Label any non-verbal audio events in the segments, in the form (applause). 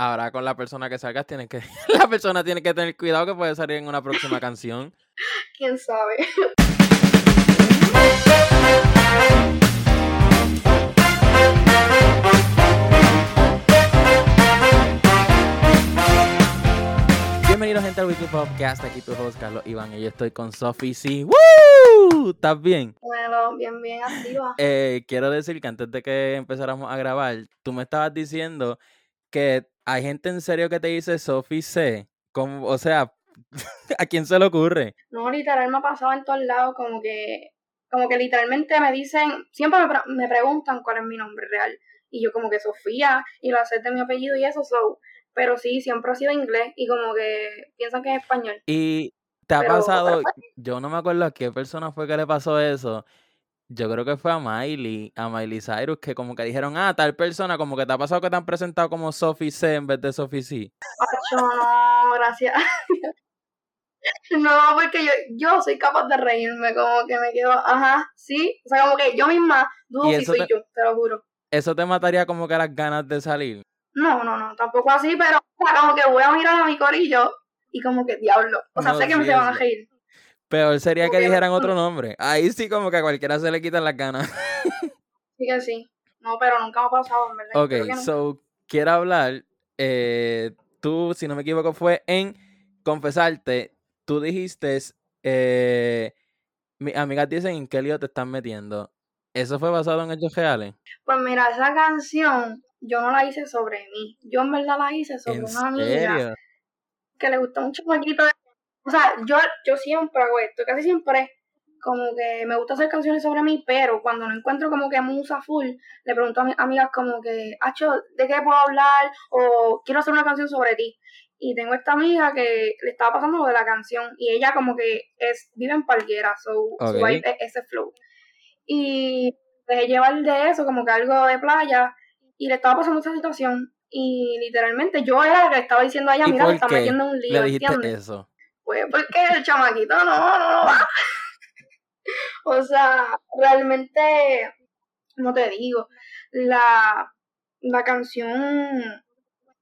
ahora con la persona que salgas tienes que (laughs) la persona tiene que tener cuidado que puede salir en una próxima canción. ¿Quién sabe? Bienvenidos gente al Weekly Podcast, aquí tu host Carlos Iván y yo estoy con Sophie C. ¡Woo! ¿Estás bien? Bueno, bien, bien activa. Eh, quiero decir que antes de que empezáramos a grabar, tú me estabas diciendo que hay gente en serio que te dice Sophie C. Como, o sea, (laughs) ¿a quién se le ocurre? No, literal me ha pasado en todos lados, como que, como que literalmente me dicen, siempre me, pre- me preguntan cuál es mi nombre real. Y yo como que Sofía, y lo acepto mi apellido y eso, so. Pero sí, siempre ha sido inglés y como que piensan que es español. Y te ha Pero- pasado, pero yo no me acuerdo a qué persona fue que le pasó eso. Yo creo que fue a Miley, a Miley Cyrus, que como que dijeron, ah, tal persona, como que te ha pasado que te han presentado como Sophie C en vez de Sophie C. No, gracias. (laughs) No, porque yo, yo soy capaz de reírme, como que me quedo, ajá, sí. O sea, como que yo misma dudo si soy te- yo, te lo juro. Eso te mataría como que las ganas de salir. No, no, no, tampoco así, pero o sea, como que voy a mirar a mi corillo y como que diablo. O sea, No, sé que me se van a reír. Peor sería que dijeran otro nombre. Ahí sí como que a cualquiera se le quitan las ganas. (laughs) Sí que sí. No, pero nunca me ha pasado, en verdad. Que Ok, so, quiero hablar, eh, tú, si no me equivoco, fue en confesarte, tú dijiste, eh, mis amigas dicen en qué lío te están metiendo. ¿Eso fue basado en hechos reales? Pues mira, esa canción yo no la hice sobre mí. Yo en verdad la hice sobre ¿En una amiga que le gustó un chamaquito. de- O sea, yo, yo siempre hago esto, casi siempre como que me gusta hacer canciones sobre mí, pero cuando no encuentro como que musa full, le pregunto a mis amigas como que, Acho, ¿de qué puedo hablar? O quiero hacer una canción sobre ti. Y tengo esta amiga que le estaba pasando lo de la canción y ella como que es vive en Palguera, so, su vibe es ese flow. Y dejé llevar de eso como que algo de playa y le estaba pasando esa situación y literalmente yo era la que le estaba diciendo a ella, ¿Y mira, está metiendo en un lío, Le dijiste ¿entiendes? eso. Pues porque el chamaquito no, no, no. (laughs) O sea, realmente, no te digo, la, la canción,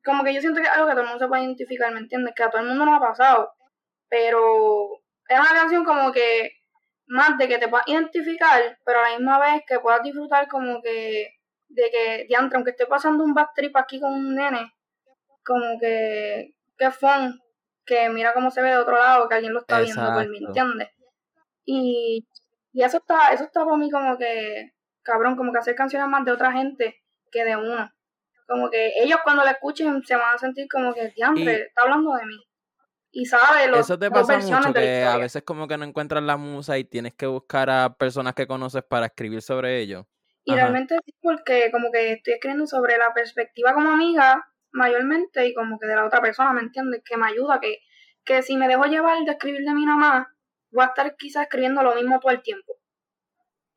como que yo siento que es algo que todo el mundo se puede identificar, ¿me entiendes? Que a todo el mundo nos ha pasado, pero es una canción como que más de que te puedas identificar, pero a la misma vez que puedas disfrutar como que de que, diantre, aunque esté pasando un back trip aquí con un nene, como que, que fun, que mira cómo se ve de otro lado, que alguien lo está viendo por mí, Exacto. ¿entiendes? Y, y eso está, eso está para mí como que, cabrón, como que hacer canciones más de otra gente que de uno. Como que ellos cuando la escuchen se van a sentir como que, diantre, está hablando de mí. Y sabe los Eso te pasa mucho, que a veces como que no encuentras la musa y tienes que buscar a personas que conoces para escribir sobre ello. Y Ajá. realmente sí, porque como que estoy escribiendo sobre la perspectiva como amiga, mayormente, y como que de la otra persona, ¿me entiendes? Que me ayuda, que, que si me dejo llevar de escribir de nada más, voy a estar quizás escribiendo lo mismo todo el tiempo.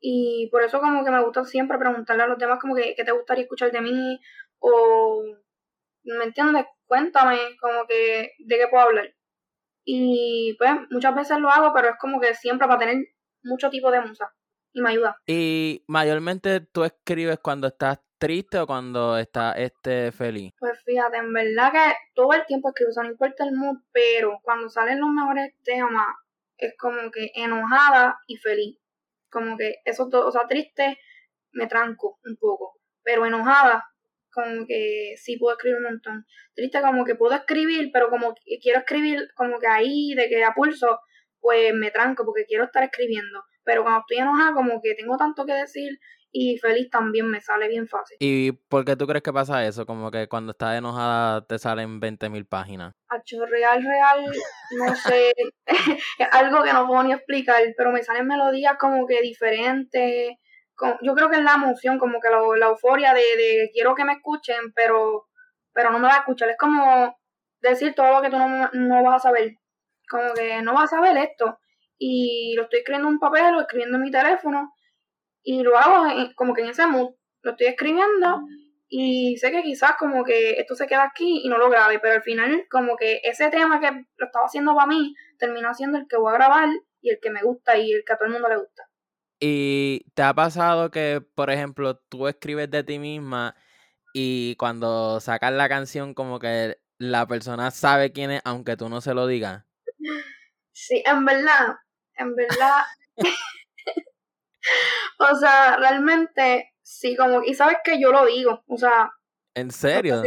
Y por eso como que me gusta siempre preguntarle a los demás como que, ¿qué te gustaría escuchar de mí? O, ¿me entiendes? Cuéntame como que de qué puedo hablar. Y pues muchas veces lo hago, pero es como que siempre para tener mucho tipo de musa. Y me ayuda. Y mayormente tú escribes cuando estás triste o cuando estás este, feliz. Pues fíjate, en verdad que todo el tiempo escribo, o sea, no importa el mood, pero cuando salen los mejores temas, es como que enojada y feliz. Como que eso todo, o sea, triste, me tranco un poco, pero enojada, como que sí puedo escribir un montón. Triste como que puedo escribir, pero como que quiero escribir como que ahí, de que a pulso, pues me tranco porque quiero estar escribiendo. Pero cuando estoy enojada, como que tengo tanto que decir y feliz también me sale bien fácil. ¿Y por qué tú crees que pasa eso? Como que cuando estás enojada te salen 20.000 páginas. Acho, real, real, no sé, (laughs) es algo que no puedo ni explicar, pero me salen melodías como que diferentes. con- yo creo que es la emoción, como que la, la euforia de, de quiero que me escuchen, pero, pero no me vas a escuchar. Es como decir todo lo que tú no, no vas a saber. Como que no vas a saber esto. Y lo estoy escribiendo en un papel o escribiendo en mi teléfono. Y lo hago en- como que en ese mood. Lo estoy escribiendo y sé que quizás como que esto se queda aquí y no lo grabe, pero al final como que ese tema que lo estaba haciendo para mí terminó siendo el que voy a grabar y el que me gusta y el que a todo el mundo le gusta. ¿Y te ha pasado que, por ejemplo, tú escribes de ti misma y cuando sacas la canción como que la persona sabe quién es aunque tú no se lo digas. (laughs) Sí, en verdad, en verdad. (laughs) o sea, realmente sí, como, y sabes que yo lo digo, o sea. ¿En serio?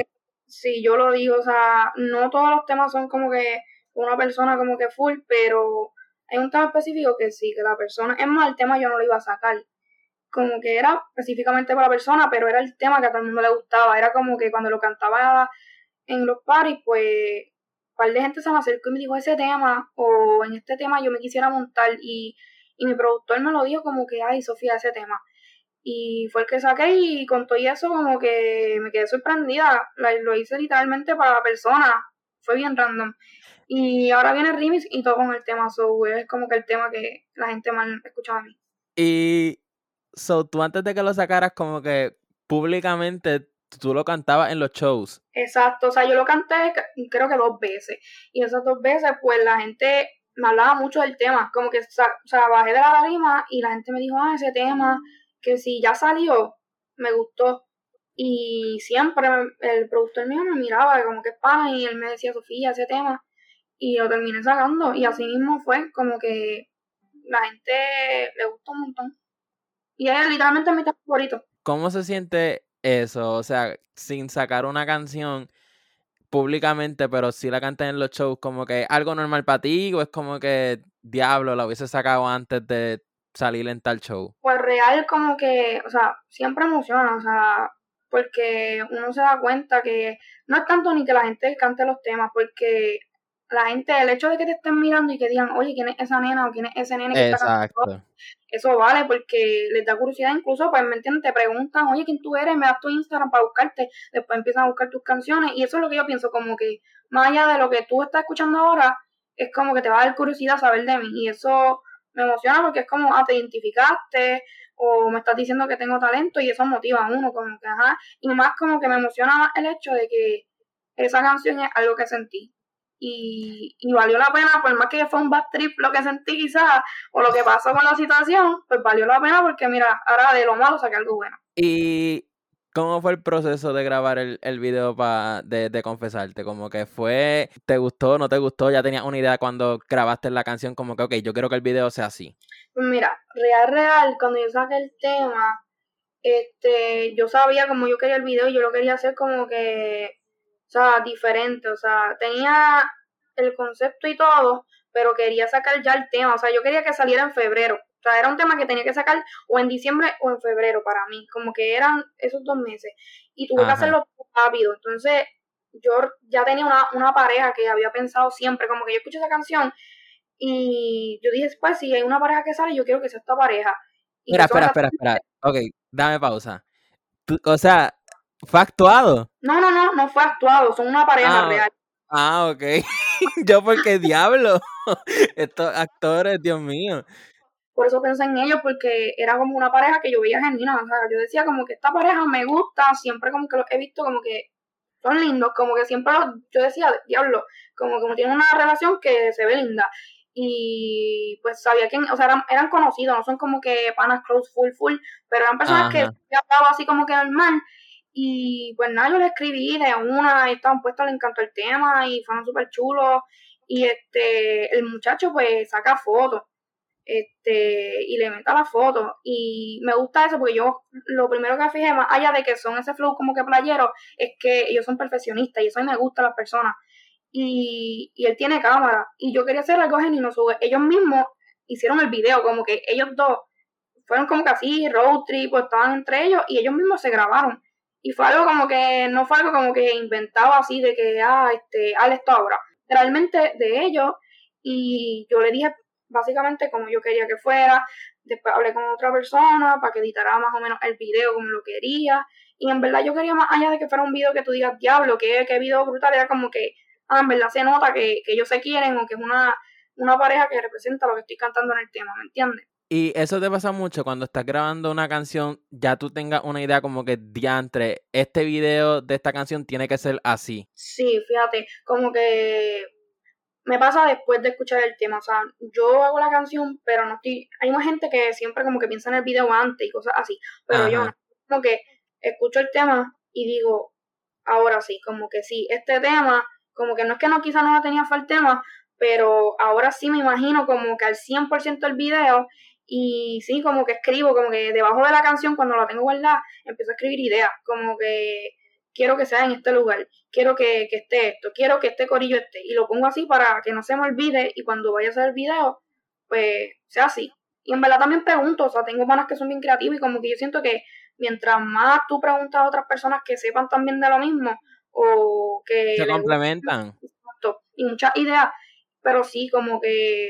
Sí, yo lo digo, o sea, no todos los temas son como que una persona como que full, pero hay un tema específico que sí, que la persona, es más, el tema yo no lo iba a sacar, como que era específicamente para la persona, pero era el tema que a todo el mundo le gustaba, era como que cuando lo cantaba en los paris, pues par de gente se me acercó y me dijo ese tema, o en este tema yo me quisiera montar, y, y mi productor me lo dijo como que, ay, Sofía, ese tema. Y fue el que saqué y con todo eso como que me quedé sorprendida. Lo hice literalmente para la persona. Fue bien random. Y ahora viene remix y todo con el tema. So, es como que el tema que la gente más escuchaba a mí. Y so, tú antes de que lo sacaras como que públicamente tú lo cantabas en los shows. Exacto, o sea, yo lo canté creo que dos veces. Y esas dos veces, pues la gente me hablaba mucho del tema. Como que, o sea, bajé de la tarima y la gente me dijo, ah, ese tema que si ya salió, me gustó. Y siempre el productor mío me miraba como que es y él me decía, Sofía, ese tema. Y lo terminé sacando. Y así mismo fue como que la gente le gustó un montón. Y es literalmente mi tema favorito. ¿Cómo se siente eso? O sea, sin sacar una canción públicamente, pero si la canté en los shows, como que algo normal para ti, o es como que diablo, la hubiese sacado antes de salir en tal show? Pues real como que, o sea, siempre emociona, o sea, porque uno se da cuenta que no es tanto ni que la gente cante los temas, porque la gente, el hecho de que te estén mirando y que digan, oye, ¿quién es esa nena o quién es ese nene que está cantando? Eso vale porque les da curiosidad, incluso, pues, ¿me entienden? Te preguntan, oye, ¿quién tú eres? Me das tu Instagram para buscarte, después empiezan a buscar tus canciones y eso es lo que yo pienso, como que más allá de lo que tú estás escuchando ahora, es como que te va a dar curiosidad saber de mí y eso me emociona porque es como, ah, te identificaste o me estás diciendo que tengo talento y eso motiva a uno, como que, ajá, y más como que me emociona más el hecho de que esa canción es algo que sentí. Y, y valió la pena, por más que fue un bad trip lo que sentí quizás, o lo que pasó con la situación, pues valió la pena porque mira, ahora de lo malo saqué algo bueno. Y ¿Cómo fue el proceso de grabar el, el video pa, de, de, confesarte? Como que fue, ¿te gustó, no te gustó? ¿Ya tenías una idea cuando grabaste la canción? Como que, ok, yo quiero que el video sea así. Pues mira, real, real, cuando yo saqué el tema, este, yo sabía como yo quería el video y yo lo quería hacer como que, o sea, diferente, o sea, tenía el concepto y todo, pero quería sacar ya el tema, o sea, yo quería que saliera en febrero. O sea, era un tema que tenía que sacar o en diciembre o en febrero para mí, como que eran esos dos meses. Y tuve que hacerlo rápido. Entonces, yo ya tenía una, una pareja que había pensado siempre, como que yo escuché esa canción y yo dije, pues si hay una pareja que sale, yo quiero que sea esta pareja. Mira, espera, espera, espera. Ok, dame pausa. o sea, ¿fue actuado? No, no, no, no fue actuado, son una pareja ah, real. Ah, ok. (laughs) yo porque diablo. (laughs) Estos actores, Dios mío por eso pensé en ellos, porque era como una pareja que yo veía genuina, o sea, yo decía como que esta pareja me gusta, siempre como que los he visto como que son lindos, como que siempre los, yo decía, diablo, como que tienen una relación que se ve linda, y pues sabía que, o sea, eran, eran conocidos, no son como que panas close full full, pero eran personas que que hablaba así como que normal, y pues nada, yo le escribí de una, estaban puestos, le encantó el tema, y fueron súper chulos, y este, el muchacho pues saca fotos, este, y le meta la foto. Y me gusta eso porque yo lo primero que fijé, más allá de que son ese flow como que playero, es que ellos son perfeccionistas y eso a mí me gusta a las personas. Y, y él tiene cámara. Y yo quería hacer algo genuino. Ellos mismos hicieron el video, como que ellos dos fueron como que así, road trip, pues estaban entre ellos y ellos mismos se grabaron. Y fue algo como que, no fue algo como que inventado así de que, ah, este, haz esto ahora. Realmente de ellos. Y yo le dije, básicamente como yo quería que fuera. Después hablé con otra persona para que editara más o menos el video como lo quería. Y en verdad yo quería más allá de que fuera un video que tú digas, diablo, que, video brutal, era como que, ah, en verdad se nota que, ellos se quieren o que es una, una pareja que representa lo que estoy cantando en el tema, ¿me entiendes? Y eso te pasa mucho cuando estás grabando una canción, ya tú tengas una idea como que diantre, este video de esta canción tiene que ser así. Sí, fíjate, como que me pasa después de escuchar el tema. O sea, yo hago la canción, pero no estoy. Hay más gente que siempre como que piensa en el video antes y cosas así. Pero yo. Como que escucho el tema y digo, ahora sí, como que sí, este tema, como que no es que no quizá no lo tenía el tema, pero ahora sí me imagino como que al 100% el video y sí, como que escribo, como que debajo de la canción cuando la tengo guardada, empiezo a escribir ideas, como que quiero que sea en este lugar, quiero que, que esté esto, quiero que este corillo esté, y lo pongo así para que no se me olvide y cuando vaya a hacer el video, pues sea así. Y en verdad también pregunto, o sea, tengo manas que son bien creativas y como que yo siento que mientras más tú preguntas a otras personas que sepan también de lo mismo o que... Se complementan. y muchas ideas, pero sí, como que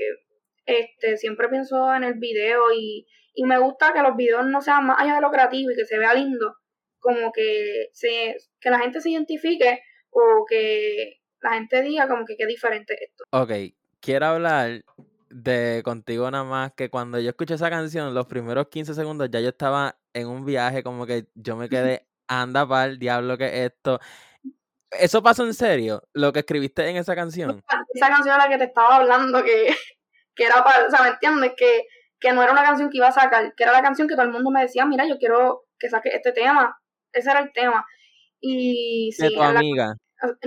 este siempre pienso en el video y, y me gusta que los videos no sean más allá de lo creativo y que se vea lindo, como que, se, que la gente se identifique o que la gente diga como que qué diferente esto. Ok, quiero hablar de contigo nada más que cuando yo escuché esa canción, los primeros 15 segundos ya yo estaba en un viaje, como que yo me quedé, (laughs) anda para el diablo que esto. ¿Eso pasó en serio? ¿Lo que escribiste en esa canción? Esa canción a la que te estaba hablando, que, que era para, o sea, ¿me entiendes? Que, que no era una canción que iba a sacar, que era la canción que todo el mundo me decía, mira, yo quiero que saque este tema. Ese era el tema. Y sí, de tu amiga.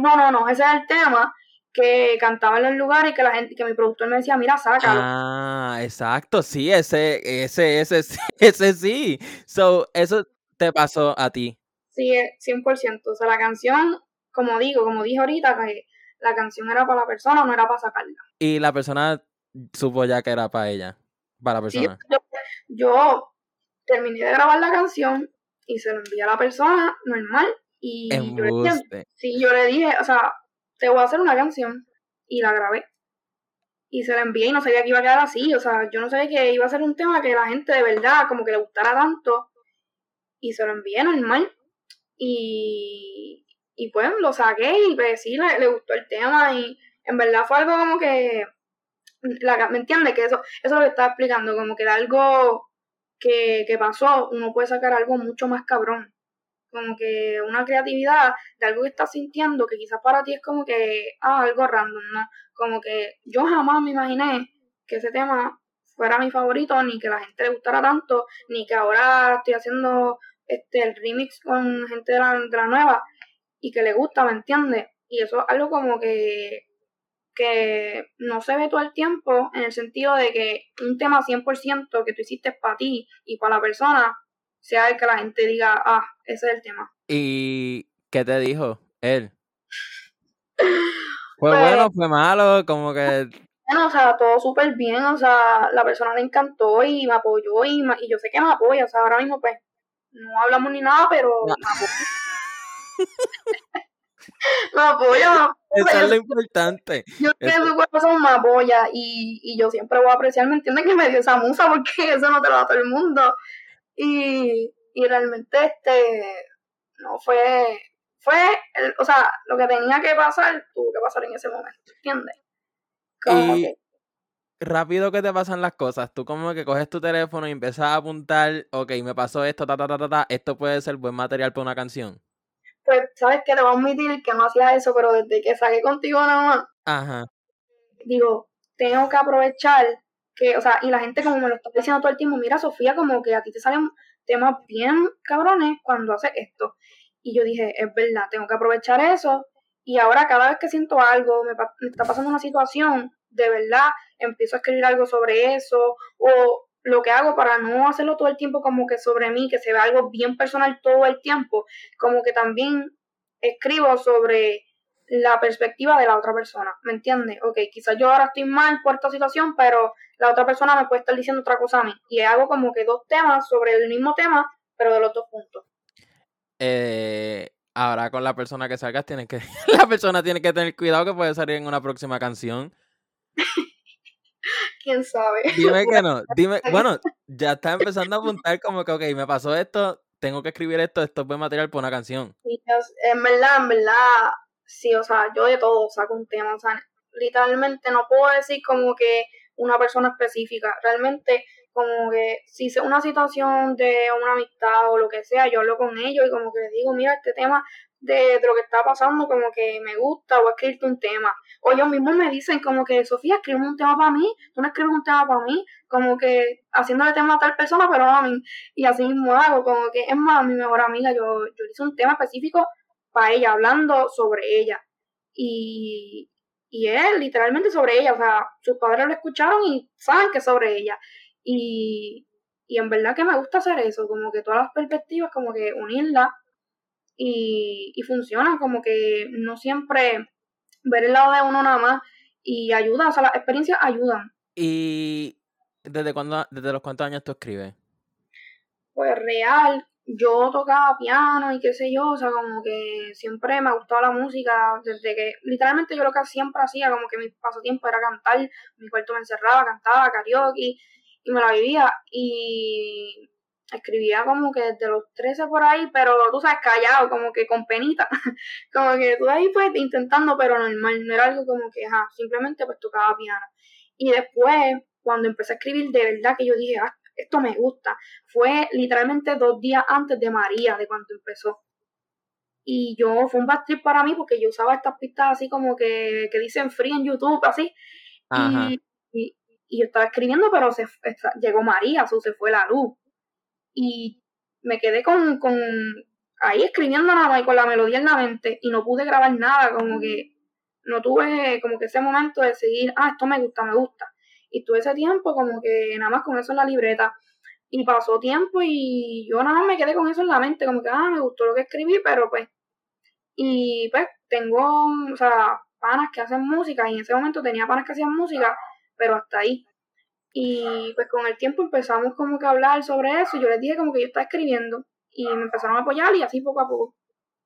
no, no, no, ese era el tema que cantaba en los lugares y que la gente, que mi productor me decía, mira, sácalo. Ah, exacto, sí, ese, ese, ese, (laughs) ese sí. So, eso te pasó a ti. Sí, 100%. O sea, la canción, como digo, como dije ahorita, que la canción era para la persona, no era para sacarla. Y la persona supo ya que era para ella, para la persona. yo, terminé de grabar la canción y se lo envié a la persona normal y yo le, dije, sí, yo le dije, o sea, te voy a hacer una canción. Y la grabé. Y se la envié y no sabía que iba a quedar así. O sea, yo no sabía que iba a ser un tema que la gente de verdad como que le gustara tanto. Y se lo envié normal. Y, y pues lo saqué y pues sí, le, gustó el tema. Y en verdad fue algo como que... ¿Me entiendes? Que eso, eso es lo que estaba explicando. Como que de algo que, que pasó, uno puede sacar algo mucho más cabrón como que una creatividad de algo que estás sintiendo que quizás para ti es como que, ah, algo random, ¿no? Como que yo jamás me imaginé que ese tema fuera mi favorito, ni que la gente le gustara tanto, ni que ahora estoy haciendo este el remix con gente de la, de la nueva y que le gusta, ¿me entiendes? Y eso es algo como que que no se ve todo el tiempo en el sentido de que un tema 100% que tú hiciste para ti y para la persona sea el que la gente diga, ah, ese es el tema. ¿Y qué te dijo él? (laughs) ¿Fue pues bueno, fue malo? Como que... Bueno, o sea, todo súper bien, o sea, la persona le encantó y me apoyó y, y yo sé que me apoya, o sea, ahora mismo pues no hablamos ni nada, pero me apoya. (laughs) (laughs) me apoya, Eso es lo importante. Yo sé que su corazón me apoya y, y yo siempre voy a apreciar, ¿me entiendes? Que me dio esa musa porque (laughs) eso no te lo da todo el mundo. Y, y realmente este no fue fue o sea lo que tenía que pasar tuvo que pasar en ese momento ¿entiendes? y rápido que te pasan las cosas tú como que coges tu teléfono y empiezas a apuntar ok me pasó esto ta ta ta ta, ta esto puede ser buen material para una canción pues sabes que te voy a admitir que no hacía eso pero desde que saqué contigo nada más Ajá. digo tengo que aprovechar que, o sea, y la gente como me lo está diciendo todo el tiempo, mira Sofía, como que a ti te salen temas bien cabrones cuando haces esto. Y yo dije, es verdad, tengo que aprovechar eso. Y ahora cada vez que siento algo, me, está pasando una situación, de verdad, empiezo a escribir algo sobre eso. O lo que hago para no hacerlo todo el tiempo como que sobre mí, que se vea algo bien personal todo el tiempo, como que también escribo sobre la perspectiva de la otra persona, ¿me entiendes? Ok, quizás yo ahora estoy mal por esta situación, pero la otra persona me puede estar diciendo otra cosa a mí. Y hago como que dos temas sobre el mismo tema, pero de los dos puntos. Eh, ahora con la persona que salgas, tienes que, (laughs) la persona tiene que tener cuidado que puede salir en una próxima canción. ¿Quién sabe? Dime que no. (laughs) Dime, bueno, ya está empezando a apuntar como que, ok, me pasó esto, tengo que escribir esto, esto es buen material para una canción. Sí, en verdad, en verdad, sí, o sea, yo de todo saco un tema, o sea, literalmente no puedo decir como que una persona específica. Realmente, como que si es una situación de una amistad o lo que sea, yo hablo con ellos y como que les digo, mira, este tema de, lo que está pasando, como que me gusta, o escribirte un tema. O ellos mismos me dicen como que, Sofía, escribe un tema para mí, tú no escribes un tema para mí, como que haciéndole tema a tal persona, pero a mí. Y así mismo hago, como que es más, mi mejor amiga, yo, yo hice un tema específico para ella, hablando sobre ella. Y, y es literalmente sobre ella, o sea, sus padres lo escucharon y saben que es sobre ella. Y, y en verdad que me gusta hacer eso, como que todas las perspectivas, como que unirlas y, y funcionan, como que no siempre ver el lado de uno nada más y ayuda, o sea, las experiencias ayudan. ¿Y desde cuándo, desde los cuántos años tú escribes? Pues real, yo tocaba piano y qué sé yo, o sea, como que siempre me ha gustado la música, desde que, literalmente yo lo que siempre hacía, como que mi pasatiempo era cantar, mi cuarto me encerraba, cantaba karaoke y me la vivía y escribía como que desde los 13 por ahí, pero tú sabes, callado, como que con penita, (laughs) como que tú ahí pues intentando, pero normal, no era algo como que, ajá, simplemente pues tocaba piano. Y después, cuando empecé a escribir, de verdad que yo dije, ah, esto me gusta. Fue literalmente dos días antes de María, de cuando empezó. Y yo, fue un bad trip para mí porque yo usaba estas pistas así como que, que dicen free en YouTube, así. Y, y, yo estaba escribiendo, pero se, llegó María, o se fue la luz. Y me quedé con, con ahí escribiendo nada más y con la melodía en la mente y no pude grabar nada, como que no tuve como que ese momento de seguir, ah, esto me gusta, me gusta. Y tuve ese tiempo como que nada más con eso en la libreta. Y pasó tiempo y yo nada más me quedé con eso en la mente, como que, ah, me gustó lo que escribí, pero pues. Y pues tengo, o sea, panas que hacen música y en ese momento tenía panas que hacían música, pero hasta ahí. Y pues con el tiempo empezamos como que a hablar sobre eso. Yo les dije como que yo estaba escribiendo y me empezaron a apoyar y así poco a poco.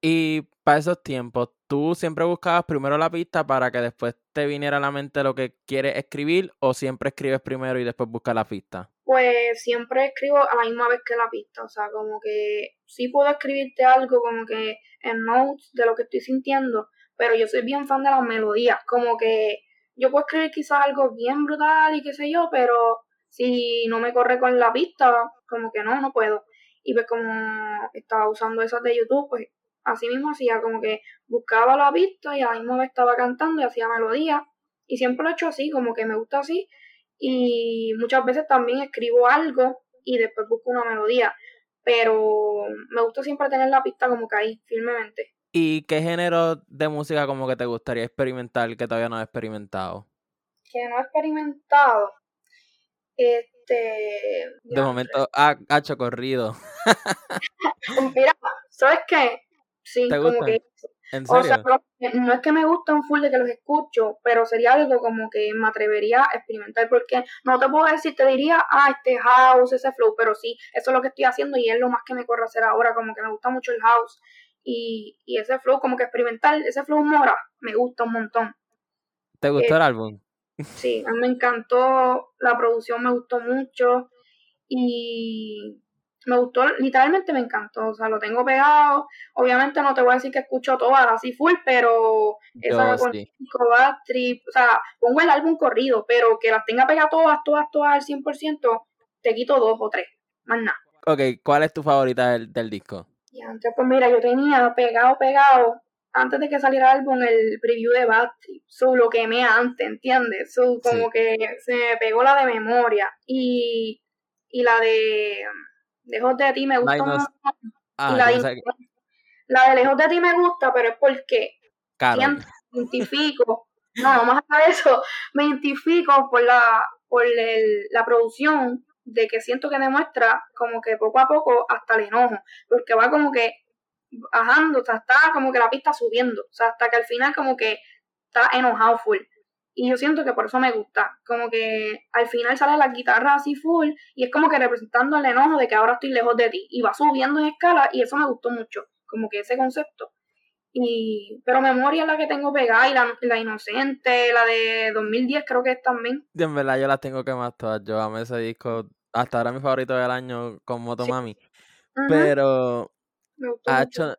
Y para esos tiempos, ¿tú siempre buscabas primero la pista para que después te viniera a la mente lo que quieres escribir o siempre escribes primero y después buscas la pista? Pues siempre escribo a la misma vez que la pista, o sea, como que sí puedo escribirte algo como que en notes de lo que estoy sintiendo, pero yo soy bien fan de las melodías, como que yo puedo escribir quizás algo bien brutal y qué sé yo, pero si no me corre con la pista, como que no, no puedo. Y pues como estaba usando esas de YouTube, pues así mismo hacía como que buscaba la pista y ahí mismo estaba cantando y hacía melodía. Y siempre lo he hecho así, como que me gusta así. Y muchas veces también escribo algo y después busco una melodía. Pero me gusta siempre tener la pista como que ahí, firmemente. ¿Y qué género de música como que te gustaría experimentar que todavía no has experimentado? Que no he experimentado. Este. De momento, ha, hecho corrido. (laughs) Mira, ¿sabes qué? Sí, como que. ¿En serio? O sea, no, es que me un full de que los escucho, pero sería algo como que me atrevería a experimentar, porque no te puedo decir, te diría, ah, este house, ese flow, pero sí, eso es lo que estoy haciendo y es lo más que me corre hacer ahora, como que me gusta mucho el house y, y ese flow como que experimental, ese flow mora, me gusta un montón. ¿Te gustó el eh, álbum? Sí, a mí me encantó, la producción me gustó mucho y me gustó, literalmente me encantó, o sea, lo tengo pegado, obviamente no te voy a decir que escucho todas así full, pero esa con Trip, o sea, pongo el álbum corrido, pero que las tenga pegadas todas, todas, todas al 100%, te quito dos o tres, más nada. Ok, ¿cuál es tu favorita del, del disco? Y antes, pues mira, yo tenía pegado, pegado, antes de que saliera el álbum, el preview de Basti. So, lo quemé antes, ¿entiendes? So, como que se me pegó la de memoria. Y, y la de Lejos de ti me gusta más. Ah, la, de, la de Lejos de ti me gusta, pero es porque me identifico. no, más allá de eso, me identifico por la, por el, la producción de que siento que demuestra como que poco a poco hasta el enojo, porque va como que bajando, o sea, está como que la pista subiendo, o sea, hasta que al final como que está enojado full. Y yo siento que por eso me gusta, como que al final sale la guitarra así full y es como que representando el enojo de que ahora estoy lejos de ti y va subiendo en escala y eso me gustó mucho, como que ese concepto. Y, pero memoria es la que tengo pegada y la, la inocente, la de 2010 creo que es también. en verdad yo las tengo que más todas. Yo amé ese disco. Hasta ahora mi favorito del año con Motomami. Pero hecho,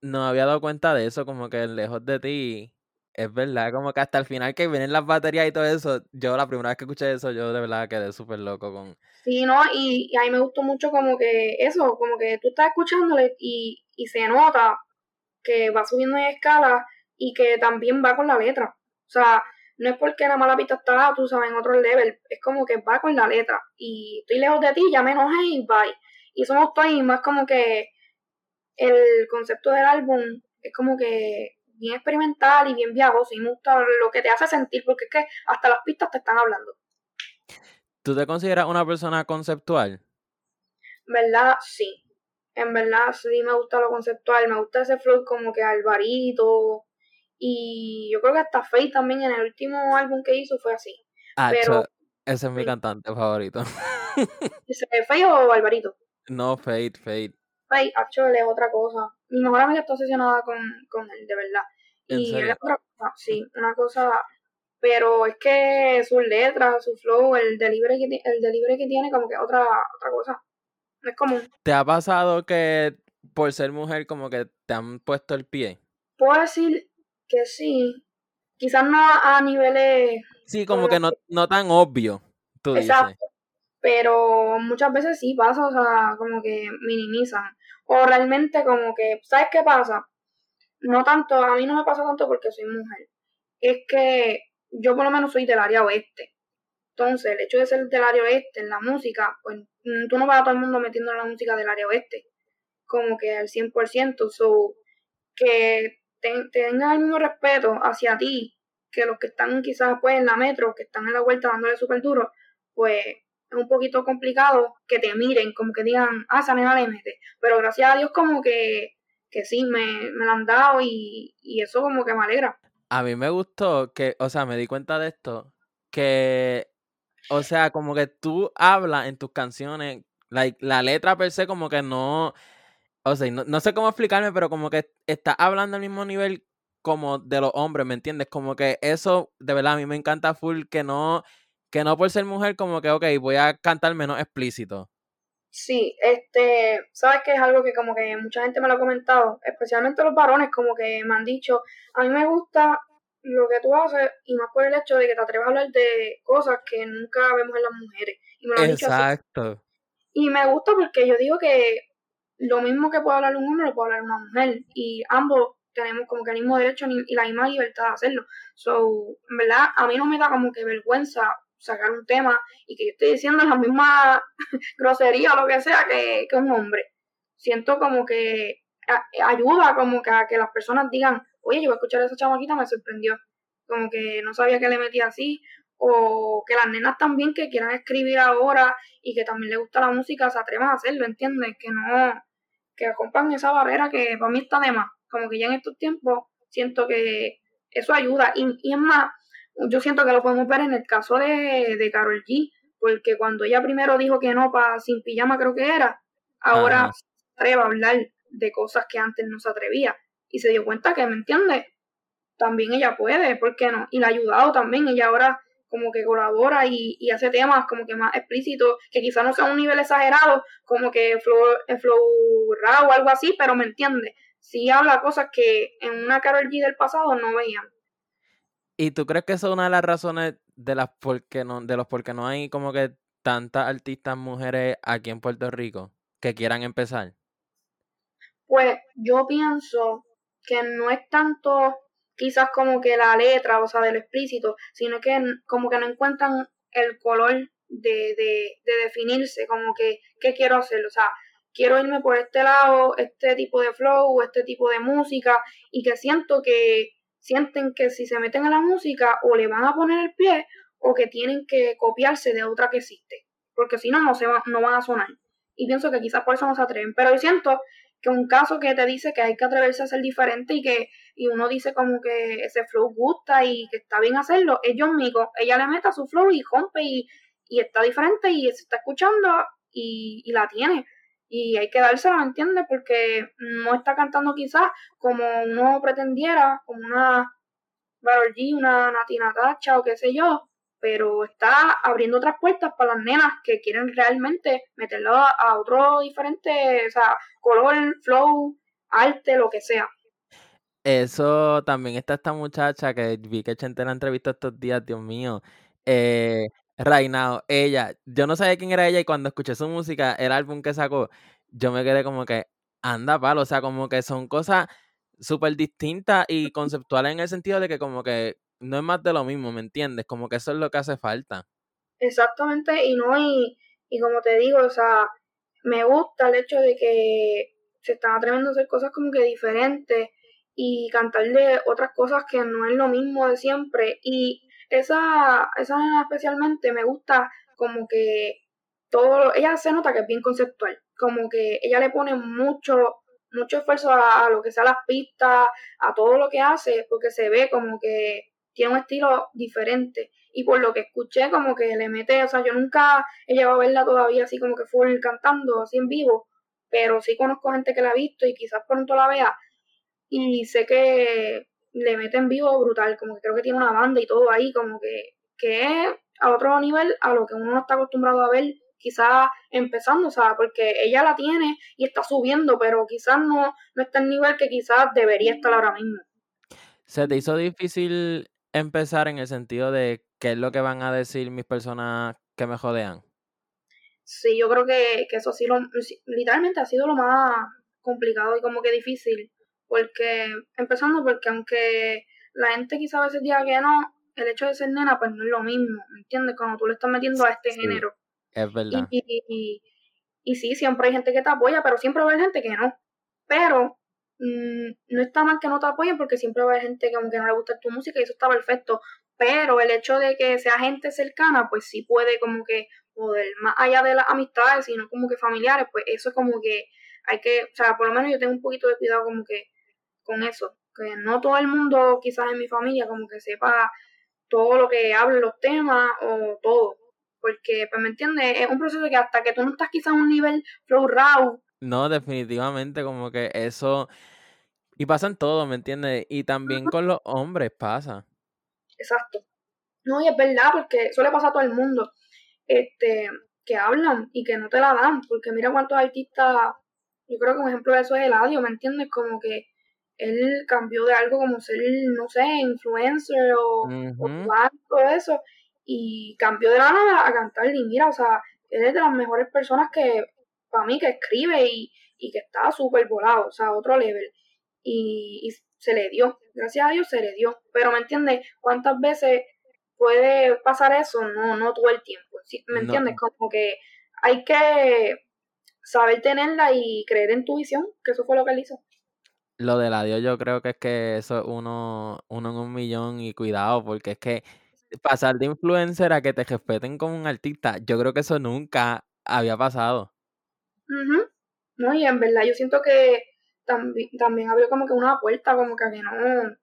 no había dado cuenta de eso, como que lejos de ti. Es verdad, como que hasta el final que vienen las baterías y todo eso, yo la primera vez que escuché eso, yo de verdad quedé súper loco con... Sí, ¿no? Y, y, a mí me gustó mucho como que eso, como que tú estás escuchándole y, y se nota que va subiendo en escala y que también va con la letra. O sea, no es porque la mala pista está, tú sabes, en otro level, es como que va con la letra. Y estoy lejos de ti, ya me enojé y bye. Y eso no estoy más como que el concepto del álbum es como que bien experimental y bien viajoso y me gusta lo que te hace sentir porque es que hasta las pistas te están hablando. ¿Tú te consideras una persona conceptual? ¿Verdad? Sí. En verdad sí me gusta lo conceptual, me gusta ese flow como que Alvarito y yo creo que hasta Faye también en el último álbum que hizo fue así. Ah, pero ese es mi cantante favorito. (laughs) ¿Ese Faye o Alvarito? No, Fade, Fade. Fade, actually es otra cosa. Mi mejor amiga está obsesionada con, con él, de verdad. y él es otra cosa, sí, una cosa pero es que sus letras, su flow, el delivery que, el delivery que tiene, como que otra, otra cosa. No es común. ¿Te ha pasado que por ser mujer como que te han puesto el pie? Puedo decir que sí. Quizás no a niveles... Sí, como, que no, no tan obvio, tú Exacto. Pero muchas veces sí pasa, o sea, como que minimizan. O realmente como que, ¿sabes qué pasa? No tanto, a mí no me pasa tanto porque soy mujer. Es que yo por lo menos soy del área oeste. Entonces, el hecho de ser del área oeste en la música, pues mm, tú no vas a todo el mundo metiendo en la música del área oeste, como que al 100%. So, que tengan el mismo respeto hacia ti que los que están quizás pues en la metro, que están en la vuelta dándole súper duro, pues es un poquito complicado que te miren, como que digan, ah, le mete. Pero gracias a Dios como que, que sí, me, me la han dado y, y eso como que me alegra a mí me gustó que, o sea, me di cuenta de esto, que, o sea, como que tú hablas en tus canciones, like, la letra per se como que no, o sea, no, sé cómo explicarme, pero como que está hablando al mismo nivel como de los hombres, ¿me entiendes? Como que eso, de verdad, a mí me encanta full que no, que no por ser mujer como que, ok, voy a cantar menos explícito. Sí, este, sabes que es algo que como que mucha gente me lo ha comentado, especialmente los varones, como que me han dicho, a mí me gusta lo que tú haces y más por el hecho de que te atreves a hablar de cosas que nunca vemos en las mujeres. Y me lo Exacto. Y me gusta porque yo digo que lo mismo que puede hablar un hombre lo puede hablar una mujer y ambos tenemos como que el mismo derecho y la misma libertad de hacerlo. So, en verdad, a mí no me da como que vergüenza sacar un tema y que yo estoy diciendo la misma (laughs) grosería o lo que sea que, un hombre. Siento como que ayuda como que a que las personas digan, oye, yo voy a escuchar a esa chamaquita, me sorprendió. Como que no sabía que le metía así. O que las nenas también que quieran escribir ahora y que también les gusta la música se atrevan a hacerlo, ¿entiendes? Que no, que acompañen esa barrera que para mí está de más. Como que ya en estos tiempos siento que eso ayuda. Y, y es más, yo siento que lo podemos ver en el caso de, de Carol G, porque cuando ella primero dijo que no para sin pijama creo que era, ahora se atreve a hablar de cosas que antes no se atrevía y se dio cuenta que, ¿me entiendes? También ella puede, ¿por qué no? Y la ha ayudado también, ella ahora como que colabora y, y hace temas como que más explícitos, que quizás no sea un nivel exagerado, como que flow, flow raw o algo así, pero ¿me entiendes? Sí habla cosas que en una Carol G del pasado no veían. ¿Y tú crees que eso es una de las razones de las porque no, de los por qué no hay como que tantas artistas mujeres aquí en Puerto Rico que quieran empezar? Pues yo pienso que no es tanto quizás como que la letra, o sea, del explícito, sino que como que no encuentran el color de, de, de definirse, como que, ¿qué quiero hacer? O sea, quiero irme por este lado, este tipo de flow, este tipo de música, y que siento que sienten que si se meten a la música o le van a poner el pie o que tienen que copiarse de otra que existe, porque si no, no, se no van a sonar. Y pienso que quizás por eso no se atreven. Pero yo siento que un caso que te dice que hay que atreverse a ser diferente y que y uno dice como que ese flow gusta y que está bien hacerlo, es John Mico. Ella le mete su flow y rompe y, y está diferente y se está escuchando y, la tiene y hay que dársela, ¿me entiendes? Porque no está cantando quizás como uno pretendiera, como una Barol una Natina Tacha o qué sé yo, pero está abriendo otras puertas para las nenas que quieren realmente meterlo a, otro diferente, o sea, color, flow, arte, lo que sea. Eso también está esta muchacha que vi que Chente la entrevista estos días, Dios mío. Eh, ella, yo no sabía quién era ella y cuando escuché su música, el álbum que sacó, yo me quedé como que, anda palo, o sea, como que son cosas, súper distinta y conceptual en el sentido de que como que no es más de lo mismo, ¿me entiendes? Como que eso es lo que hace falta. Exactamente, y no, y, y como te digo, o sea, me gusta el hecho de que se están atreviendo a hacer cosas como que diferentes y cantarle otras cosas que no es lo mismo de siempre. Y esa, esa especialmente me gusta como que todo, ella se nota que es bien conceptual, como que ella le pone mucho, mucho esfuerzo a, lo que sea las pistas, a todo lo que hace, porque se ve como que tiene un estilo diferente. Y por lo que escuché, como que le mete, o sea, yo nunca he llegado a verla todavía así como que full cantando, así en vivo, pero sí conozco gente que la ha visto y quizás pronto la vea. Y sé que le mete en vivo brutal, como que creo que tiene una banda y todo ahí, como que, que es a otro nivel a lo que uno no está acostumbrado a ver quizás empezando, o sea, porque ella la tiene y está subiendo, pero quizás no, no está en nivel que quizás debería estar ahora mismo. ¿Se te hizo difícil empezar en el sentido de qué es lo que van a decir mis personas que me jodean? Sí, yo creo que, que eso sí, lo, literalmente ha sido lo más complicado y como que difícil, porque empezando porque aunque la gente quizás a veces diga que no, el hecho de ser nena pues no es lo mismo, ¿me entiendes? Cuando tú le estás metiendo a este género. Es verdad. Y, y, y, sí, siempre hay gente que te apoya, pero siempre va a haber gente que no. Pero mm, no está mal que no te apoyen porque siempre va a haber gente que aunque no le gusta tu música y eso está perfecto. Pero el hecho de que sea gente cercana, pues sí puede como que poder, más allá de las amistades, sino como que familiares, pues eso es como que hay que, o sea, por lo menos yo tengo un poquito de cuidado como que con eso. Que no todo el mundo quizás en mi familia como que sepa todo lo que hable los temas o todo porque, pues, ¿me entiendes? Es un proceso que hasta que tú no estás quizás a un nivel flow raw. No, definitivamente, como que eso... Y pasa en todo, ¿me entiendes? Y también con los hombres pasa. Exacto. No, y es verdad, porque eso le pasa a todo el mundo. Este, que hablan y que no te la dan, porque mira cuántos artistas, yo creo que un ejemplo de eso es Eladio, ¿me entiendes? Como que él cambió de algo como ser, no sé, influencer o, o todo eso, y cambió de la nada a cantar y mira, o sea, él es de las mejores personas que, para mí, que escribe y, y que está súper volado, o sea, otro level. Y, se le dio, gracias a Dios se le dio. Pero, ¿me entiendes? ¿Cuántas veces puede pasar eso? No, no todo el tiempo. ¿Me entiendes? Como que hay que saber tenerla y creer en tu visión, que eso fue lo que él hizo. Lo del adiós yo creo que es que eso es uno, uno en un millón y cuidado, porque es que pasar de influencer a que te respeten como un artista, yo creo que eso nunca había pasado. No, y en verdad yo siento que también, también abrió como que una puerta, como que no,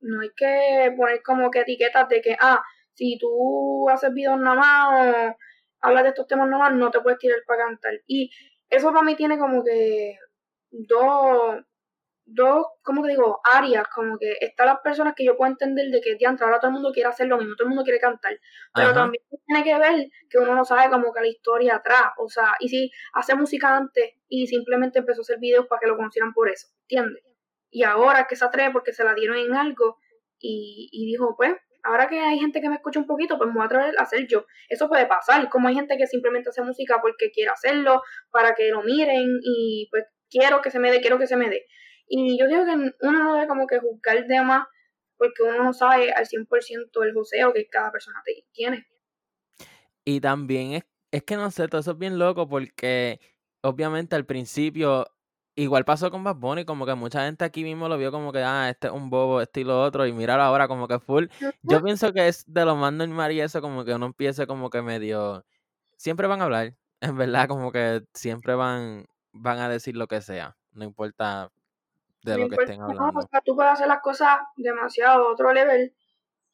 no hay que poner como que etiquetas de que, ah, si tú haces videos nada más o hablas de estos temas nada no te puedes tirar para cantar. Y eso para mí tiene como que dos, dos, ¿cómo te digo? Áreas, como que están las personas que yo puedo entender de que diantre, ahora todo el mundo quiere hacer lo mismo, todo el mundo quiere cantar, pero también tiene que ver que uno no sabe como que la historia atrás, o sea, y si hace música antes y simplemente empezó a hacer videos para que lo conocieran por eso, ¿entiendes? Y ahora que se atreve porque se la dieron en algo y, y dijo, pues, ahora que hay gente que me escucha un poquito, pues me voy a atrever a hacer yo. Eso puede pasar, como hay gente que simplemente hace música porque quiere hacerlo, para que lo miren y pues quiero que se me dé, quiero que se me dé. Y yo digo que uno no debe como que juzgar el tema porque uno no sabe al 100% el joseo que cada persona tiene. Y también es, es que no sé, todo eso es bien loco porque obviamente al principio igual pasó con Bad Bunny, como que mucha gente aquí mismo lo vio como que, ah, este es un bobo, este y lo otro, y mirar ahora como que full. Yo pienso que es de lo más normal y eso, como que uno empiece como que medio... Siempre van a hablar, en verdad, como que siempre van, van a decir lo que sea, no importa de lo que estén hablando. o sea, tú puedes hacer las cosas demasiado otro level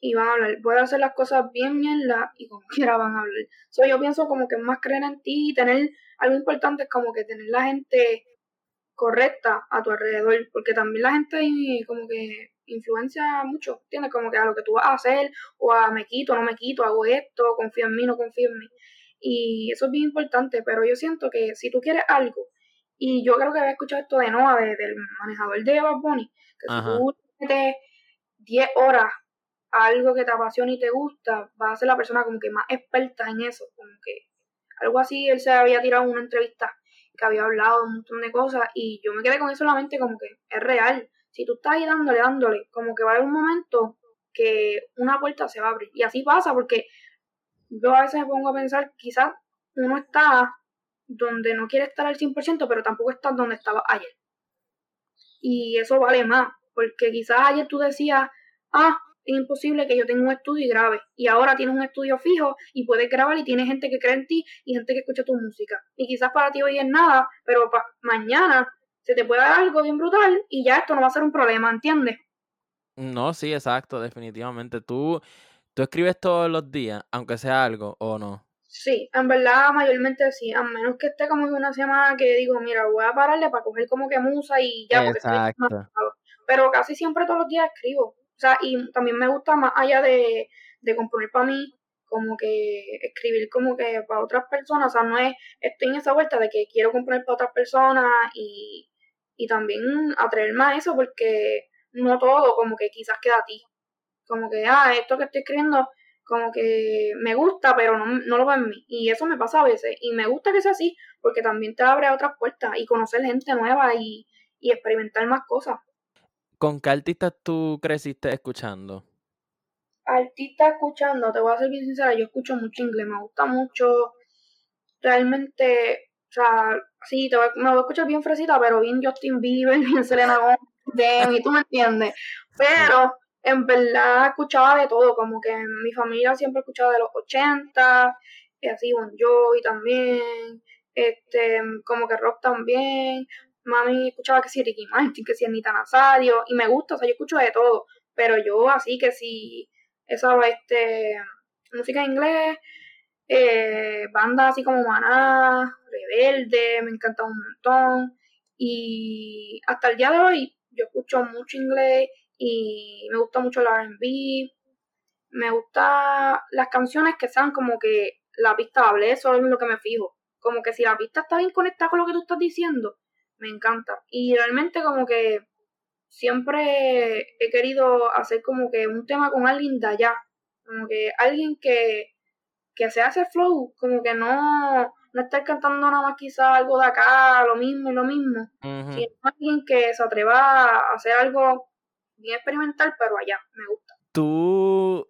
y van a hablar. Puedes hacer las cosas bien la y como (laughs) quiera van a hablar. So, yo pienso como que más creer en ti y tener algo importante es como que tener la gente correcta a tu alrededor, porque también la gente como que influencia mucho, ¿entiendes? Como que a lo que tú vas a hacer, o a me quito, no me quito, hago esto, confío en mí, no confío en mí. Y eso es bien importante, pero yo siento que si tú quieres algo y yo creo que había escuchado esto de Noah, del manejador de Bad Bunny, que si tú metes 10 horas a algo que te apasiona y te gusta, vas a ser la persona como que más experta en eso, como que algo así, él se había tirado en una entrevista que había hablado un montón de cosas y yo me quedé con eso en la mente como que es real, si tú estás ahí dándole, dándole, como que va a haber un momento que una puerta se va a abrir. Y así pasa, porque yo a veces me pongo a pensar, quizás uno está donde no quiere estar al 100%, pero tampoco está donde estaba ayer. Y eso vale más, porque quizás ayer tú decías, ah, es imposible que yo tenga un estudio y grabe. Y ahora tienes un estudio fijo y puedes grabar y tienes gente que cree en ti y gente que escucha tu música. Y quizás para ti hoy es nada, pero mañana se te puede dar algo bien brutal y ya esto no va a ser un problema, ¿entiendes? No, sí, exacto, definitivamente. ¿Tú, tú escribes todos los días, aunque sea algo o no? Sí, en verdad mayormente sí, a menos que esté como que una semana que digo, mira, voy a pararle para coger como que musa y ya, porque Exacto. Pero casi siempre todos los días escribo. O sea, y también me gusta más allá de, de componer para mí, como que escribir como que para otras personas, o sea, no es, estoy en esa vuelta de que quiero componer para otras personas y, y también atreverme a eso porque no todo como que quizás queda a ti. Como que, ah, esto que estoy escribiendo como que me gusta, pero no, no lo veo en mí. Y eso me pasa a veces. Y me gusta que sea así, porque también te abre otras puertas y conocer gente nueva y, y experimentar más cosas. ¿Con qué artistas tú creciste escuchando? Artistas escuchando, te voy a ser bien sincera, yo escucho mucho inglés, me gusta mucho. Realmente, o sea, sí, te voy, me voy a escuchar bien fresita, pero bien Justin Bieber, (laughs) bien Selena Gomez, y tú me entiendes. Pero en verdad escuchaba de todo, como que mi familia siempre escuchaba de los 80, y así Bon Jovi también, este, como que rock también, mami escuchaba que si Ricky Martin, que si Anita Nazario, y me gusta, o sea, yo escucho de todo, pero yo así que si esa, este, música inglés, eh, bandas así como Maná, Rebelde, me encanta un montón, y hasta el día de hoy yo escucho mucho inglés y me gusta mucho el RB. Me gusta las canciones que sean como que la pista hable, eso es lo que me fijo. Como que si la pista está bien conectada con lo que tú estás diciendo, me encanta. Y realmente como que siempre he querido hacer como que un tema con alguien de allá. Como que alguien que, que se hace flow, como que no, no estar cantando nada más quizá algo de acá, lo mismo y lo mismo. Sino alguien que se atreva a hacer algo bien experimental, pero allá, me gusta. ¿Tú,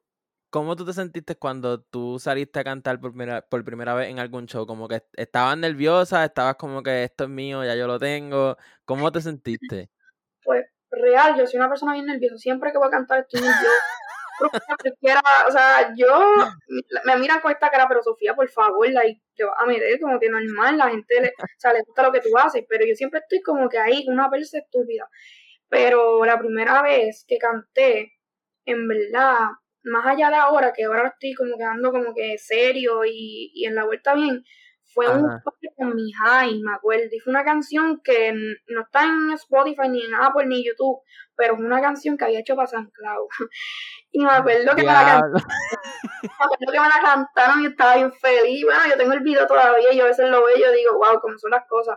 cómo tú te sentiste cuando tú saliste a cantar por primera, por primera vez en algún show? Como que estabas nerviosa, estabas como que esto es mío, ya yo lo tengo. ¿Cómo te sentiste? (laughs) Pues real, yo soy una persona bien nerviosa. Siempre que voy a cantar estoy nerviosa. o sea, yo me miran con esta cara, pero Sofía, por favor, la te vas a meter como que normal, la gente le, o sea, le gusta lo que tú haces, pero yo siempre estoy como que ahí, una persa estúpida. Pero la primera vez que canté, en verdad, más allá de ahora, que ahora estoy como quedando como que serio y, y en la vuelta bien, fue un con mi high, me acuerdo. Y fue una canción que no está en Spotify, ni en Apple, ni YouTube, pero fue una canción que había hecho para San Clau. (laughs) y me acuerdo que me, la cantaron, me acuerdo que me la cantaron y estaba bien feliz. Bueno, yo tengo el video todavía y yo a veces lo veo y yo digo, wow, cómo son las cosas.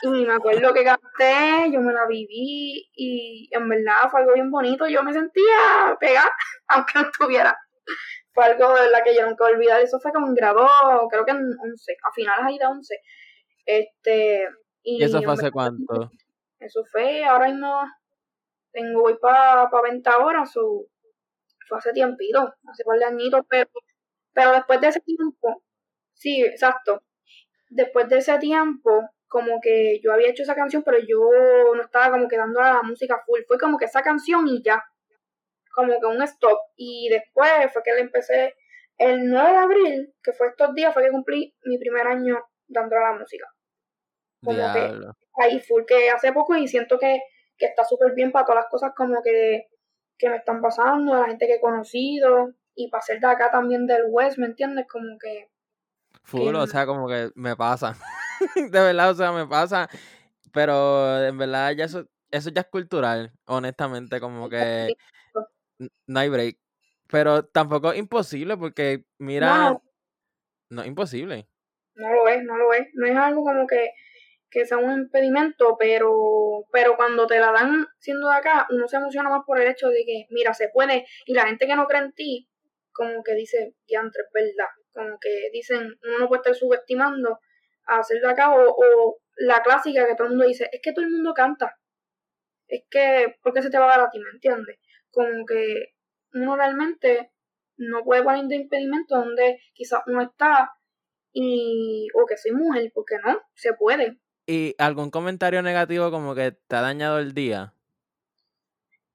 Y me acuerdo que canté, yo me la viví y en verdad fue algo bien bonito. Yo me sentía pegada, (laughs) aunque no estuviera. Fue algo de la que yo nunca olvidar. Eso fue como en grado, creo que en 11, a finales ahí de 11. Este, y, eso fue hace cuánto? Eso fue, ahora mismo tengo, voy para pa 20 horas, o fue hace tiempito, hace par de añitos, pero, pero después de ese tiempo, sí, exacto, después de ese tiempo, como que yo había hecho esa canción, pero yo no estaba como que dando a la música full. Fue como que esa canción y ya. Como que un stop. Y después fue que le empecé el 9 de abril, que fue estos días, fue que cumplí mi primer año dando a la música. Como que ahí full, que hace poco y siento que, que está súper bien para todas las cosas como que, que me están pasando, la gente que he conocido y para ser de acá también del West, ¿me entiendes? Como que... Full, o sea, como que me pasa. (laughs) de verdad, o sea, me pasa. Pero en verdad ya eso, eso ya es cultural, honestamente, como que no hay break. Pero tampoco es imposible porque, mira, no, es imposible. No lo es, no lo es. No es algo como que, que sea un impedimento, pero, pero cuando te la dan siendo de acá, uno se emociona más por el hecho de que, mira, se puede, y la gente que no cree en ti, como que dice, diantre, es verdad. Como que dicen, uno no puede estar subestimando a hacerlo acá, o, o, la clásica que todo el mundo dice, es que todo el mundo canta. es que, ¿por qué se te va a dar a ti? ¿Me entiendes? Como que uno realmente no puede poner de impedimento donde quizás uno está y, o que soy mujer, porque no, se puede. ¿Y algún comentario negativo como que te ha dañado el día?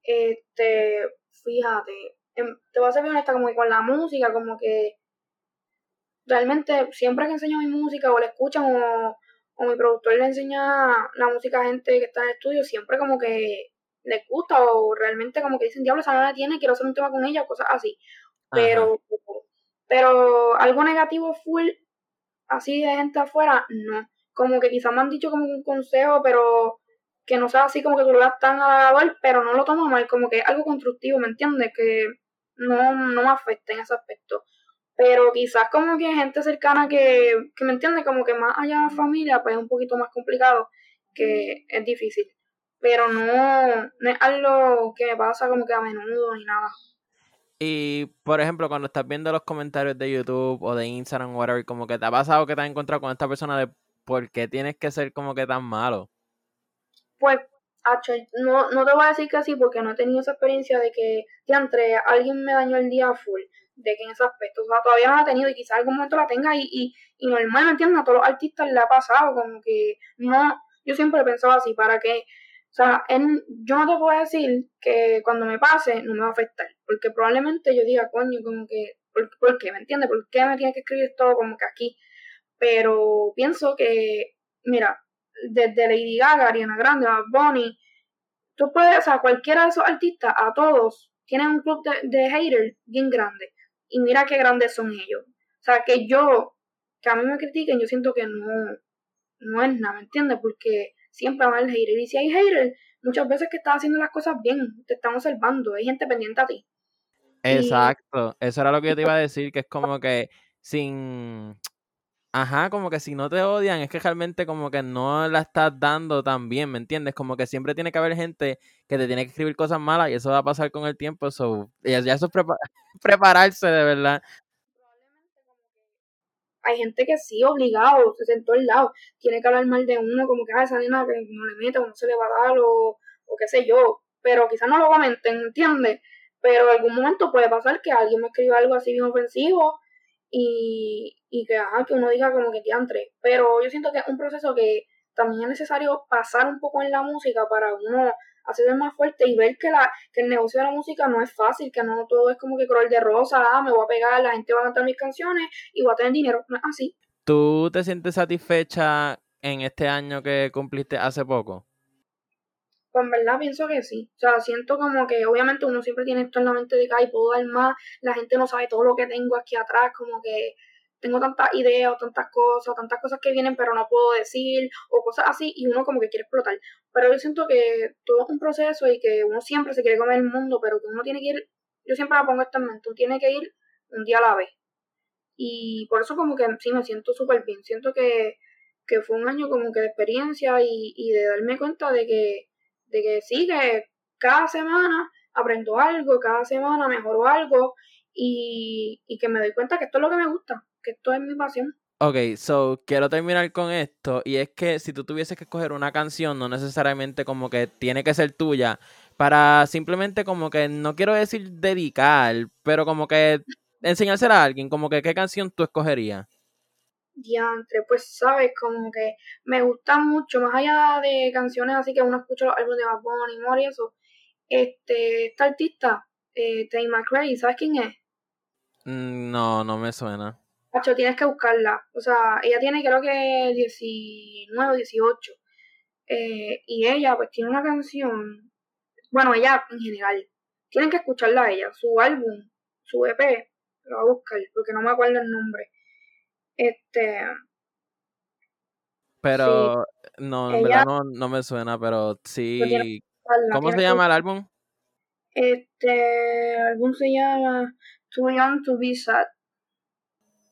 Este, fíjate, em, te voy a ser bien honesta, como que con la música, como que realmente siempre que enseño mi música o la escuchan o, o mi productor le enseña la música a gente que está en el estudio, siempre como que les gusta o realmente como que dicen, diablo, esa la tiene, quiero hacer un tema con ella o cosas así. Pero, pero algo negativo full, así de gente afuera, no. Como que quizás me han dicho como un consejo, pero que no sea así como que tú lo das tan halagador, pero no lo tomo mal, como que algo constructivo, ¿me entiendes? Que no, no me afecta en ese aspecto. Pero quizás como que gente cercana que, que me entiende, como que más allá de familia, pues es un poquito más complicado, que es difícil. Pero no, no es algo que me pasa como que a menudo ni nada. Y, por ejemplo, cuando estás viendo los comentarios de YouTube o de Instagram o whatever, como que te ha pasado que te has encontrado con esta persona de por qué tienes que ser como que tan malo. Pues, no, no te voy a decir que sí, porque no he tenido esa experiencia de que, entre alguien me dañó el día full de que en ese aspecto, o sea, todavía no la ha tenido y quizás algún momento la tenga y, y, y normal, ¿me entiendes? A todos los artistas le ha pasado, como que no, yo siempre he pensado así, para que, o sea, en, yo no te puedo decir que cuando me pase no me va a afectar, porque probablemente yo diga, coño, como que, ¿por, qué? ¿Me entiendes? ¿Por qué me tiene que escribir todo como que aquí? Pero pienso que, mira, desde Lady Gaga, Ariana Grande, a Bonnie, tú puedes, o sea, cualquiera de esos artistas, a todos, tienen un club de, de haters bien grande y mira qué grandes son ellos. O sea, que yo, que a mí me critiquen, yo siento que no, no es nada, ¿me entiendes? Porque siempre va haber hater. Y si hay hater, muchas veces que estás haciendo las cosas bien, te están observando, hay gente pendiente a ti. Exacto, eso era lo que yo te iba a decir, que es como que sin, Ajá, como que si no te odian, es que realmente como que no la estás dando tan bien, ¿me entiendes? Como que siempre tiene que haber gente que te tiene que escribir cosas malas y eso va a pasar con el tiempo, so, ya, eso es (laughs) prepararse de verdad. Hay gente que sí, obligado, se sentó al lado, tiene que hablar mal de uno, como que ah, esa nena que no le meta o no se le va a dar o, o qué sé yo, pero quizás no lo comenten, ¿entiendes? Pero en algún momento puede pasar que alguien me escriba algo así bien ofensivo y, y que, ajá, que uno diga como que entre Pero yo siento que es un proceso que también es necesario pasar un poco en la música para uno hacerse más fuerte y ver que, la, que el negocio de la música no es fácil, que no todo es como que color de rosa, ah, me voy a pegar, la gente va a cantar mis canciones y voy a tener dinero, así. ¿Tú te sientes satisfecha en este año que cumpliste hace poco? Pues en verdad pienso que sí. O sea, siento como que obviamente uno siempre tiene esto en la mente de que hay puedo dar más, la gente no sabe todo lo que tengo aquí atrás, como que tengo tantas ideas o tantas cosas, tantas cosas que vienen pero no puedo decir o cosas así y uno como que quiere explotar. Pero yo siento que todo es un proceso y que uno siempre se quiere comer el mundo, pero que uno tiene que ir, yo siempre la pongo esto en mente, uno tiene que ir un día a la vez. Y por eso como que sí me siento súper bien, siento que, que fue un año como que de experiencia y, y de darme cuenta de que, de que sí, que cada semana aprendo algo, cada semana mejoro algo y, y que me doy cuenta que esto es lo que me gusta que esto es mi pasión. Ok, so quiero terminar con esto y es que si tú tuvieses que escoger una canción, no necesariamente como que tiene que ser tuya, para simplemente como que, no quiero decir dedicar, pero como que enseñársela a alguien, como que qué canción tú escogerías. Diantre, pues sabes, como que me gusta mucho, más allá de canciones así que uno escucha los álbumes de Bad Bunny, Mori eso, este, esta artista, eh, Tay McRae, ¿sabes quién es? Mm, no, no me suena tienes que buscarla. O sea, ella tiene creo que 19 o 18. Eh, y ella pues tiene una canción, bueno, ella en general, tienen que escucharla a ella, su álbum, su EP, lo voy a buscar porque no me acuerdo el nombre. Este... Pero no, en verdad no, no, me suena, pero sí. ¿Cómo se llama el álbum? Este álbum se llama Too Young to Be Sad.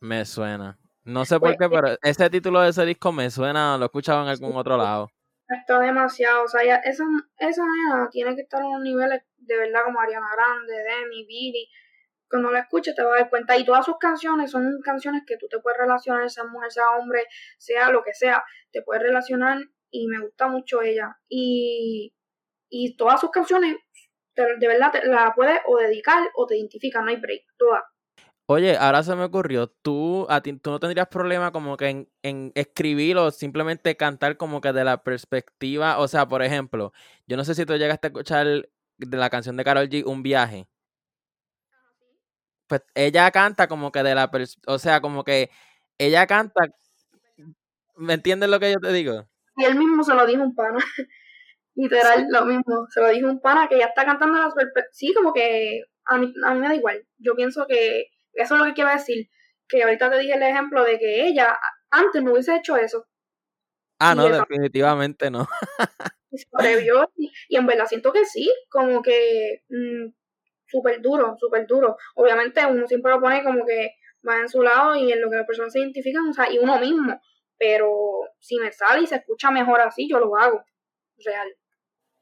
Me suena. No sé por pues, qué, pero ese título de ese disco me suena, lo he escuchado en algún otro lado. Está demasiado, o sea, ya esa, esa nena tiene que estar en unos niveles de verdad como Ariana Grande, Demi, Billy. Cuando la escuches te vas a dar cuenta. Y todas sus canciones son canciones que tú te puedes relacionar, sea mujer, sea hombre, sea lo que sea. Te puedes relacionar y me gusta mucho ella. Y Y todas sus canciones, de verdad, la puedes o dedicar o te identifican, no hay break, todas. Oye, ahora se me ocurrió, ¿tú, a ti, tú no tendrías problema como que en, en, escribir o simplemente cantar como que de la perspectiva, o sea, por ejemplo, yo no sé si tú llegaste a escuchar de la canción de Carol G, Un viaje. Pues ella canta como que de la, o sea, como que ella canta, ¿me entiendes lo que yo te digo? Y él mismo se lo dijo un pana, (laughs) literal, lo mismo, se lo dijo un pana que ella está cantando la sí, como que a mí, a mí me da igual, yo pienso que eso es lo que quiero decir. Que ahorita te dije el ejemplo de que ella antes no hubiese hecho eso. Ah, no, definitivamente no. y, y, en verdad siento que sí, como que mm, súper duro, súper duro. Obviamente uno siempre lo pone como que va en su lado y en lo que las personas se identifican, o sea, y uno mismo. Pero si me sale y se escucha mejor así, yo lo hago. Real.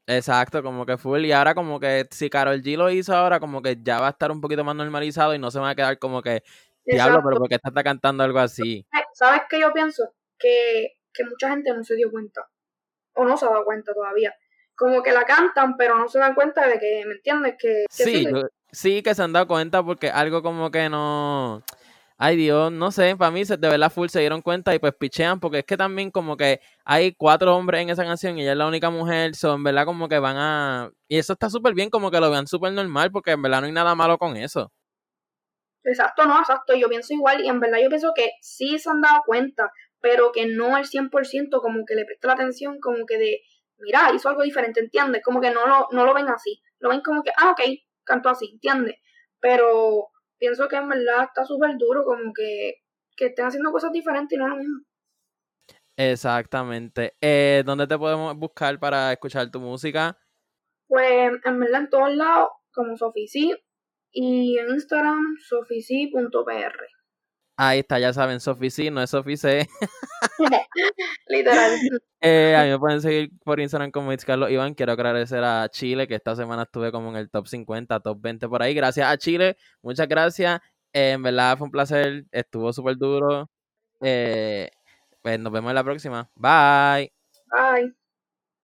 Exacto, como que full. Y ahora como que si Carol G lo hizo ahora, como que ya va a estar un poquito más normalizado y no se va a quedar como que, diablo, pero porque está cantando algo así. Eh, ¿Sabes qué yo pienso? Que, que mucha gente no se dio cuenta. O no se ha dado cuenta todavía. Como que la cantan, pero no se dan cuenta de que, ¿me entiendes? Que, sí, sí, que se han dado cuenta porque algo como que no ay Dios, no sé, para mí de verdad full se dieron cuenta y pues pichean, porque es que también como que hay cuatro hombres en esa canción y ella es la única mujer, son verdad como que van a... Y eso está súper bien, como que lo vean súper normal, porque en verdad no hay nada malo con eso. Exacto, no, exacto, yo pienso igual y en verdad yo pienso que sí se han dado cuenta, pero que no al 100% como que le presta la atención, como que de, mira, hizo algo diferente, ¿entiendes? Como que no lo, no lo ven así, lo ven como que, ah, ok, cantó así, ¿entiendes? Pero pienso que en verdad está súper duro, como que, que estén haciendo cosas diferentes y no lo mismo. Exactamente. Eh, ¿Dónde te podemos buscar para escuchar tu música? Pues en verdad en todos lados, como Sofici, y en Instagram, sofici.pr. Ahí está, ya saben, Sofici, no es Sofice. (laughs) Literal. (laughs) Eh, a mí me pueden seguir por Instagram como Carlos Iván. Quiero agradecer a Chile, que esta semana estuve como en el top 50, top 20 por ahí. Gracias a Chile, muchas gracias. Eh, en verdad fue un placer, estuvo súper duro. Eh, pues nos vemos en la próxima. Bye. Bye.